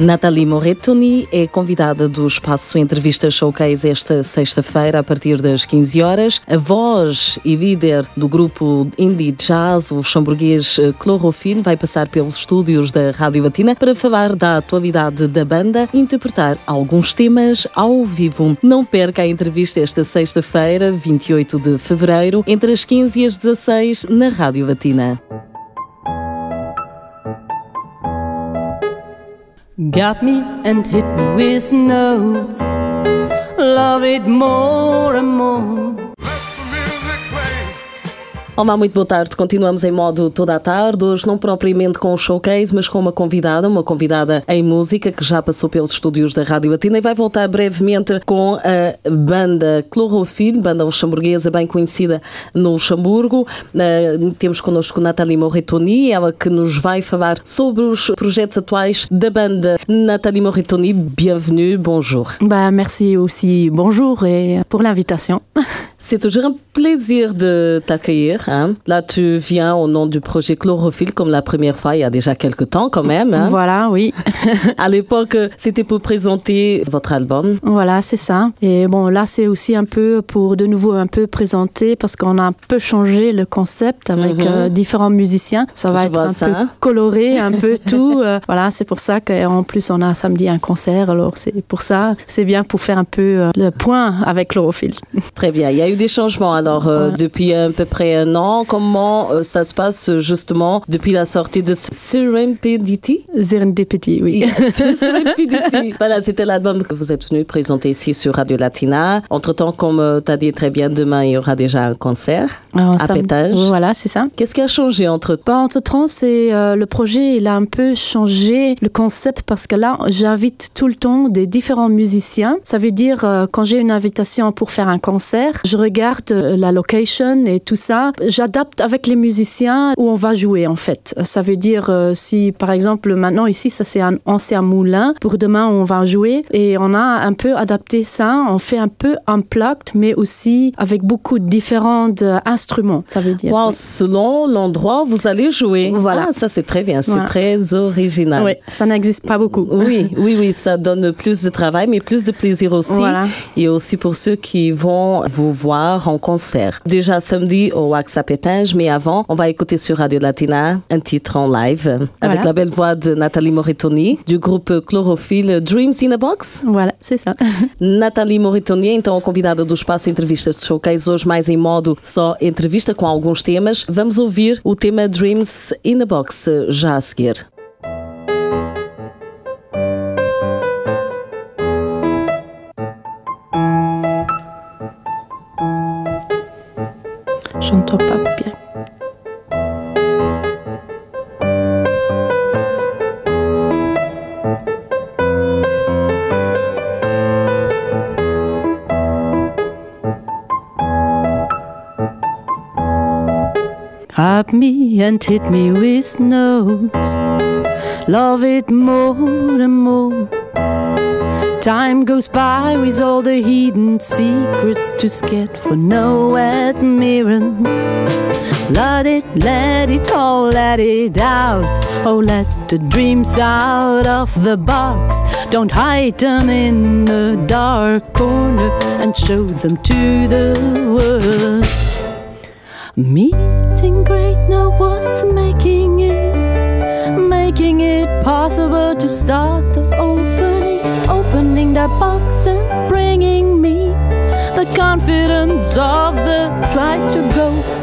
Nathalie Moretoni é convidada do espaço Entrevista Showcase esta sexta-feira a partir das 15 horas. A voz e líder do grupo indie jazz, o chamburguês Clorofil, vai passar pelos estúdios da Rádio Latina para falar da atualidade da banda e interpretar alguns temas ao vivo. Não perca a entrevista esta sexta-feira, 28 de fevereiro, entre as 15 e as 16 na Rádio Latina. Got me and hit me with notes. Love it more and more. Olá, muito boa tarde. Continuamos em modo toda a tarde, hoje não propriamente com o showcase, mas com uma convidada, uma convidada em música que já passou pelos estúdios da Rádio Latina e vai voltar brevemente com a banda Clorofil, banda luxemburguesa bem conhecida no Luxemburgo. Uh, temos connosco Nathalie Moretoni, ela que nos vai falar sobre os projetos atuais da banda. Nathalie Moretoni, bienvenue, bonjour. Bah, merci aussi, bonjour et pour l'invitation. C'est toujours un plaisir de t'accueillir. Hein. Là, tu viens au nom du projet Chlorophylle comme la première fois, il y a déjà quelques temps quand même. Hein. Voilà, oui. à l'époque, c'était pour présenter votre album. Voilà, c'est ça. Et bon, là, c'est aussi un peu pour de nouveau un peu présenter parce qu'on a un peu changé le concept avec mm -hmm. euh, différents musiciens. Ça va Je être un ça. peu coloré, un peu tout. Euh, voilà, c'est pour ça qu'en plus, on a samedi un concert. Alors, c'est pour ça, c'est bien pour faire un peu euh, le point avec Chlorophylle. Très bien. Il y a eu des changements alors voilà. depuis à peu près un an. Comment euh, ça se passe justement depuis la sortie de Serendipity? Serendipity, oui. Serendipity. voilà, c'était l'album que vous êtes venu présenter ici sur Radio Latina. Entre-temps, comme euh, tu as dit très bien, demain, il y aura déjà un concert Alors, à ça, Pétage. Voilà, c'est ça. Qu'est-ce qui a changé entre bah, Entre-temps, c'est euh, le projet, il a un peu changé le concept parce que là, j'invite tout le temps des différents musiciens. Ça veut dire, euh, quand j'ai une invitation pour faire un concert, je regarde la location et tout ça. J'adapte avec les musiciens où on va jouer en fait. Ça veut dire euh, si par exemple maintenant ici ça c'est un ancien moulin, pour demain on va jouer et on a un peu adapté ça. On fait un peu unplugged mais aussi avec beaucoup de différents euh, instruments. Ça veut dire. Wow, selon l'endroit où vous allez jouer. Voilà. Ah, ça c'est très bien, c'est Voilà. très original. Oui, ça n'existe pas beaucoup. Oui, oui, oui, ça donne plus de travail, mais plus de plaisir aussi. Voilà. Et aussi pour ceux qui vont vous voir en concert. Déjà samedi au Wax à Pétange, mais avant, on va écouter sur Radio Latina un titre en live avec Voilà. la belle voix de Nathalie Moritoni du groupe Chlorophylle Dreams in a Box. Voilà, c'est ça. Nathalie Moritoni, então convidada do espaço Entrevistas de Showcase, hoje mais em modo só entrevista com alguns temas. Vamos ouvir o tema Dreams in a Box já a seguir. Grab me and hit me with notes. Love it more and more. Time goes by with all the hidden secrets to scared for no admirance. Let it, let it all, let it out. Oh, let the dreams out of the box. Don't hide them in the dark corner and show them to the world. Meeting great now was making it, making it possible to start the opening, that box and bringing me the confidence of the try to go.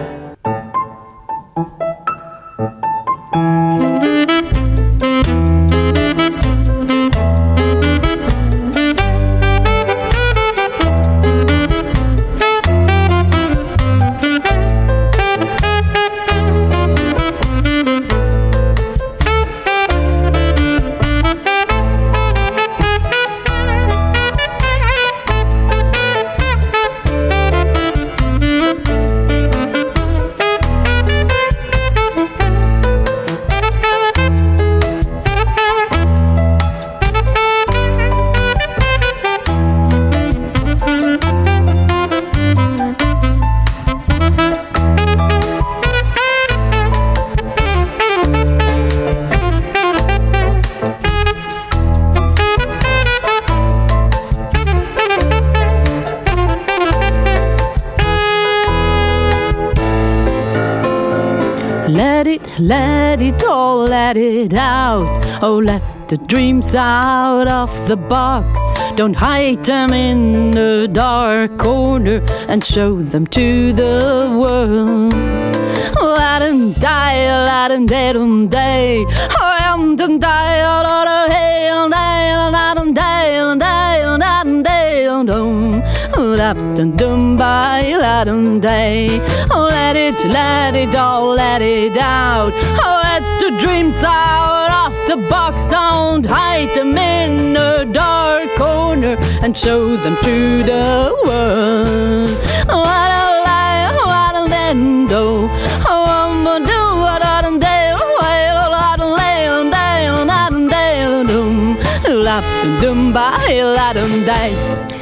Let it, let it all, let it out. Oh, let the dreams out of the box. Don't hide them in the dark corner and show them to the world. Let them die, let them dead on day. Oh, let die, them die, let Lap dum dum by la day. Oh, let it, let it all, let it out. Oh, let the dreams out of the box. Don't hide them in a dark corner and show them to the world. What a lie, what a land, oh. Oh, I'm gonna do what I done day. Lap dum dum by la dum day.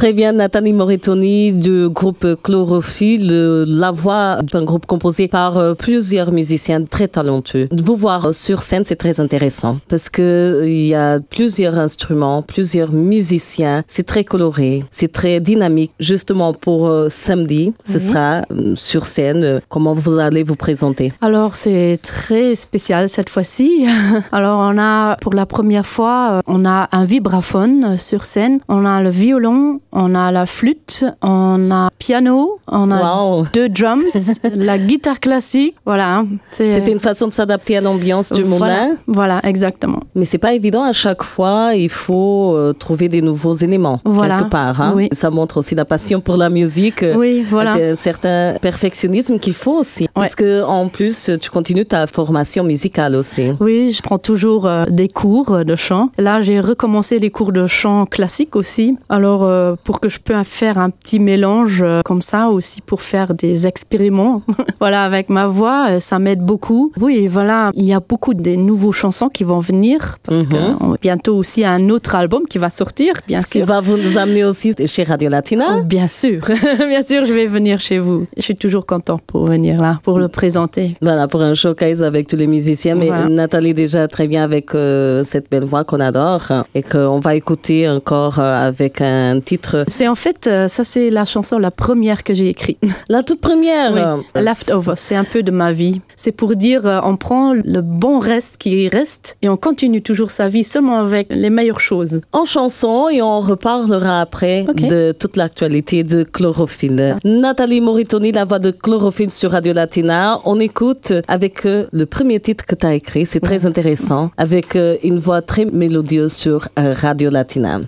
Très bien, Nathalie Moritoni du groupe Chlorophylle, la voix d'un groupe composé par euh, plusieurs musiciens très talentueux. Vous voir sur scène, c'est très intéressant parce que il y a plusieurs instruments, plusieurs musiciens. C'est très coloré, c'est très dynamique. Justement pour euh, samedi, ce sera euh, sur scène. comment vous allez vous présenter? Alors c'est très spécial cette fois-ci. Alors on a pour la première fois, on a un vibraphone sur scène, on a le violon on a la flûte, on a piano, on a deux drums, la guitare classique. Voilà. Hein. C'était une façon de s'adapter à l'ambiance du moment. Voilà, exactement. Mais c'est pas évident à chaque fois. Il faut euh, trouver des nouveaux éléments quelque part. Hein. Ça montre aussi la passion pour la musique. Oui, voilà. Un certain perfectionnisme qu'il faut aussi. Parce que en plus, tu continues ta formation musicale aussi. Oui, je prends toujours euh, des cours de chant. Là, j'ai recommencé les cours de chant classique aussi. Alors, euh, pour que je puisse faire un petit mélange euh, comme ça aussi pour faire des expériments. voilà, avec ma voix, euh, ça m'aide beaucoup. Oui, voilà, il y a beaucoup de nouveaux chansons qui vont venir parce que mhm. bientôt aussi un autre album qui va sortir, bien Ce qui va vous amener aussi chez Radio Latina oh, Bien sûr, bien sûr, je vais venir chez vous. Je suis toujours content pour venir là, pour le présenter. Voilà, pour un showcase avec tous les musiciens. Mais Nathalie déjà très bien avec euh, cette belle voix qu'on adore et qu'on va écouter encore avec un titre c'est en fait, euh, ça c'est la chanson la première que j'ai écrite. La toute première oui. Leftover, c'est un peu de ma vie. C'est pour dire, euh, on prend le bon reste qui reste et on continue toujours sa vie seulement avec les meilleures choses. En chanson et on reparlera après de toute l'actualité de Chlorophylle. Nathalie Moritoni, la voix de Chlorophylle sur Radio Latina. On écoute avec euh, le premier titre que tu as écrit, c'est très intéressant, avec une voix très mélodieuse sur Radio Latina.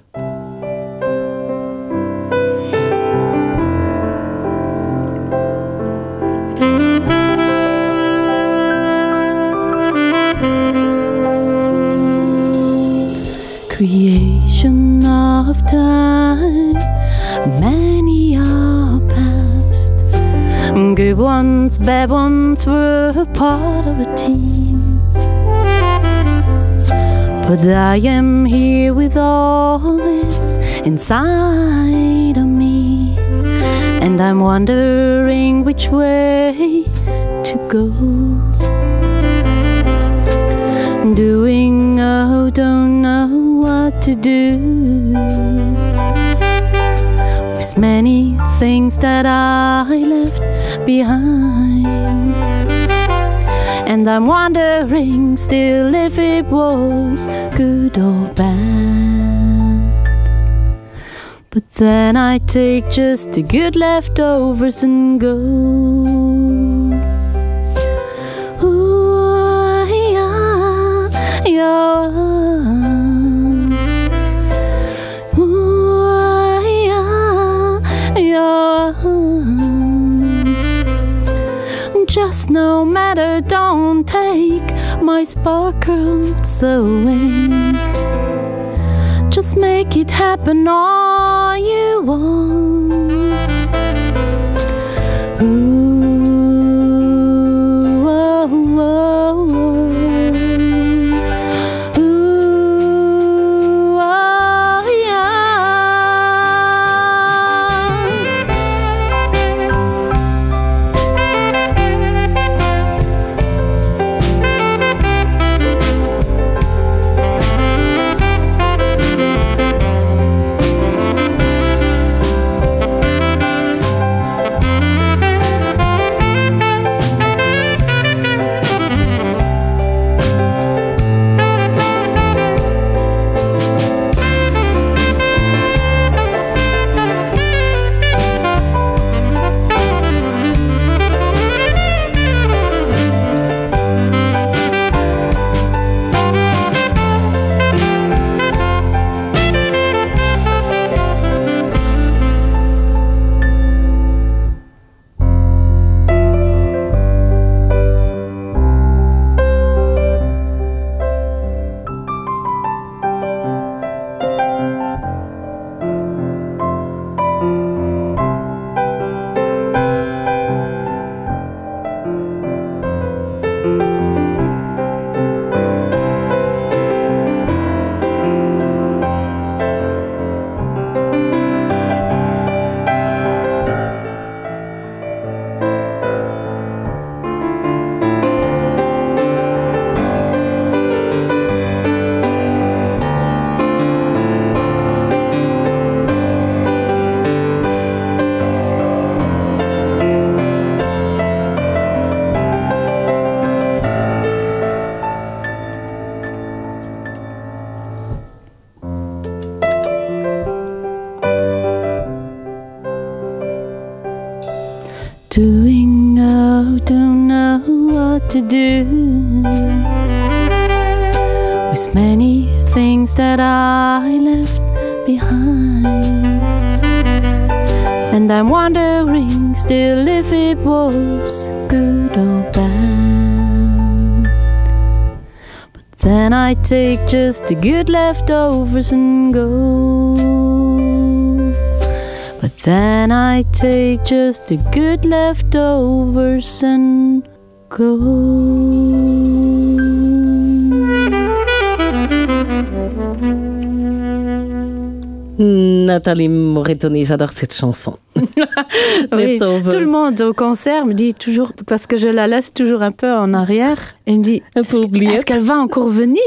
Bad ones were a part of a team. But I am here with all this inside of me, and I'm wondering which way to go. Doing, oh, don't know what to do with many things that I behind. And I'm wondering still if it was good or bad. But then I take just the good leftovers and go. Ooh, ah, yeah, yeah. Just no matter, don't take my sparkles away. Just make it happen all you want. Behind. And I'm wondering still if it was good or bad. But then I take just the good leftovers and go. But then I take just the good leftovers and go. Nathalie Moretoni, j'adore cette chanson. oui, tout le monde au concert me dit toujours, parce que je la laisse toujours un peu en arrière, et me dit Est-ce qu'elle va encore venir?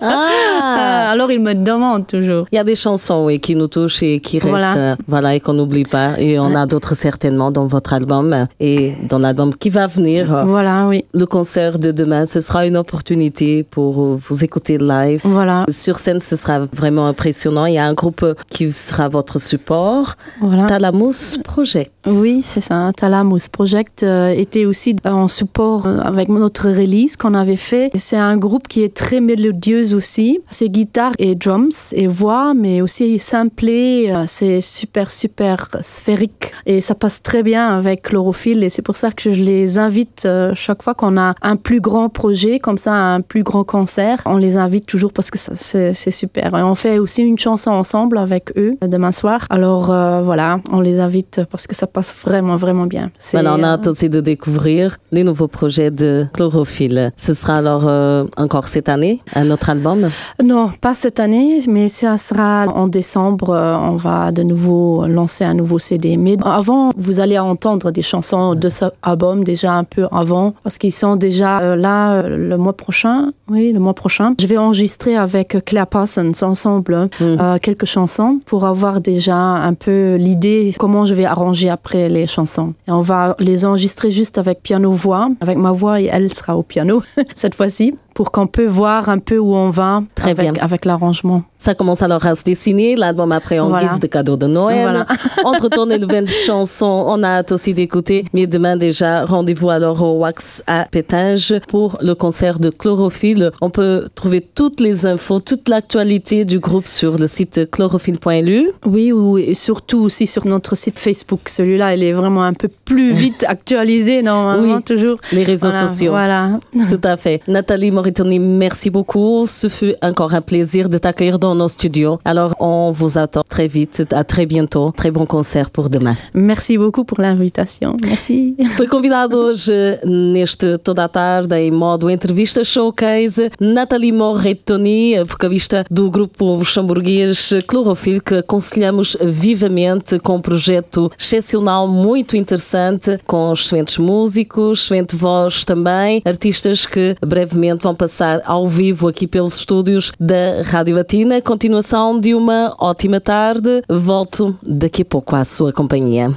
Ah. Alors il me demande toujours. Il y a des chansons oui, qui nous touchent et qui restent, euh, voilà, et qu'on n'oublie pas. Et on a d'autres certainement dans votre album et dans l'album qui va venir. Voilà, oui. Le concert de demain, ce sera une opportunité pour vous écouter live. Voilà. Sur scène, ce sera vraiment impressionnant. Il y a un groupe qui sera votre support. Voilà. Talamus Project. Oui, c'est ça. Talamus Project euh, était aussi en support euh, avec notre release qu'on avait fait. C'est un groupe qui est très mélodieux aussi. C'est guitare et drums et voix, mais aussi samplé. Euh, c'est super, super sphérique et ça passe très bien avec Chlorophylle et c'est pour ça que je les invite chaque fois qu'on a un plus grand projet, comme ça, un plus grand concert. On les invite toujours parce que c'est super. Et on fait aussi une chanson ensemble avec eux demain soir. Alors voilà, on les invite parce que ça passe vraiment, vraiment bien. Voilà, on a hâte aussi de découvrir les nouveaux projets de Chlorophylle. Ce sera alors euh, encore cette année, un autre album? Non, pas cette année, mais ça sera en décembre. Euh, on va de nouveau lancer un nouveau CD. Mais avant, vous allez entendre des chansons de ce album déjà un peu avant, parce qu'ils sont déjà euh, là le mois prochain. Oui, le mois prochain. Je vais enregistrer avec Claire Parsons ensemble mm. quelques chansons pour avoir déjà un peu l'idée comment je vais arranger après les chansons. Et on va les enregistrer juste avec piano-voix, avec ma voix et elle sera au piano cette fois-ci pour qu'on peut voir un peu où on va Très avec, bien. avec l'arrangement. Ça commence alors à se dessiner, l'album après en Voilà. guise de cadeau de Noël. Voilà. Entre ton et nouvelles chansons, on a hâte aussi d'écouter. Mais demain déjà, rendez-vous alors au Wax à Pétage pour le concert de Chlorophylle. On peut trouver toutes les infos, toute l'actualité du groupe sur le site chlorophylle.lu. Oui, ou et surtout aussi sur notre site Facebook. Celui-là, il est vraiment un peu plus vite actualisé, normalement, Oui. toujours. Les réseaux Voilà, sociaux. Voilà. Tout à fait. Nathalie Moritoni, merci beaucoup. Ce fut encore un plaisir de t'accueilir dans nos studios. Alors, on vous attend très vite. À très bientôt. Très bon concert por demain. Merci beaucoup pour l'invitation. Merci. Foi convidado hoje, neste toda a tarde, em modo entrevista showcase, Nathalie Morretoni, a vocalista do grupo luxemburguês Clorofil, que aconselhamos vivamente com um projeto excepcional, muito interessante, com excelentes músicos, excelente voz também, artistas que brevemente vão passar ao vivo aqui pelos estúdios da Rádio Latina. Continuação de uma ótima tarde. Volto daqui a pouco à sua companhia.